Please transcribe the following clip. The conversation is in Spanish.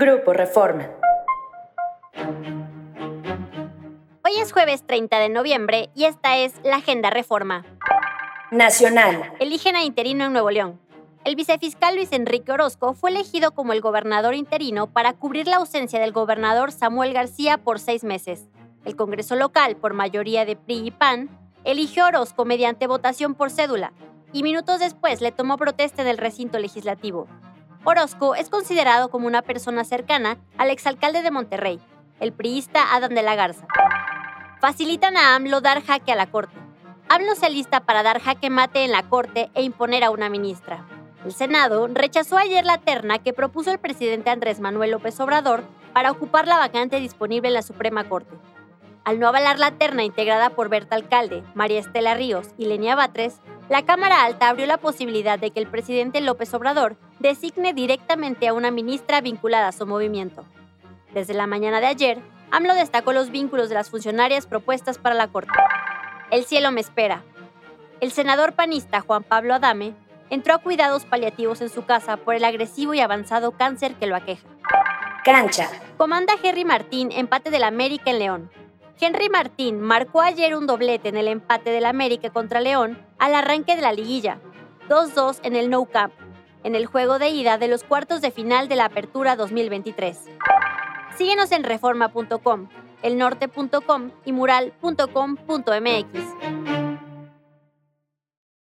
Grupo Reforma. Hoy es jueves 30 de noviembre y esta es la Agenda Reforma. Nacional. Eligen a interino en Nuevo León. El vicefiscal Luis Enrique Orozco fue elegido como el gobernador interino para cubrir la ausencia del gobernador Samuel García por seis meses. El Congreso local, por mayoría de PRI y PAN, eligió a Orozco mediante votación por cédula y minutos después le tomó protesta del recinto legislativo. Orozco es considerado como una persona cercana al exalcalde de Monterrey, el priista Adam de la Garza. Facilitan a AMLO dar jaque a la corte. AMLO se alista para dar jaque mate en la corte e imponer a una ministra. El Senado rechazó ayer la terna que propuso el presidente Andrés Manuel López Obrador para ocupar la vacante disponible en la Suprema Corte. Al no avalar la terna integrada por Berta Alcalde, María Estela Ríos y Lenia Batres, la Cámara Alta abrió la posibilidad de que el presidente López Obrador designe directamente a una ministra vinculada a su movimiento. Desde la mañana de ayer, AMLO destacó los vínculos de las funcionarias propuestas para la Corte. El cielo me espera. El senador panista Juan Pablo Adame entró a cuidados paliativos en su casa por el agresivo y avanzado cáncer que lo aqueja. Cancha. Comanda Henry Martín empate del América en León. Henry Martín marcó ayer un doblete en el empate del América contra León al arranque de la liguilla, 2-2 en el No Camp, en el juego de ida de los cuartos de final de la Apertura 2023. Síguenos en reforma.com, elnorte.com y mural.com.mx.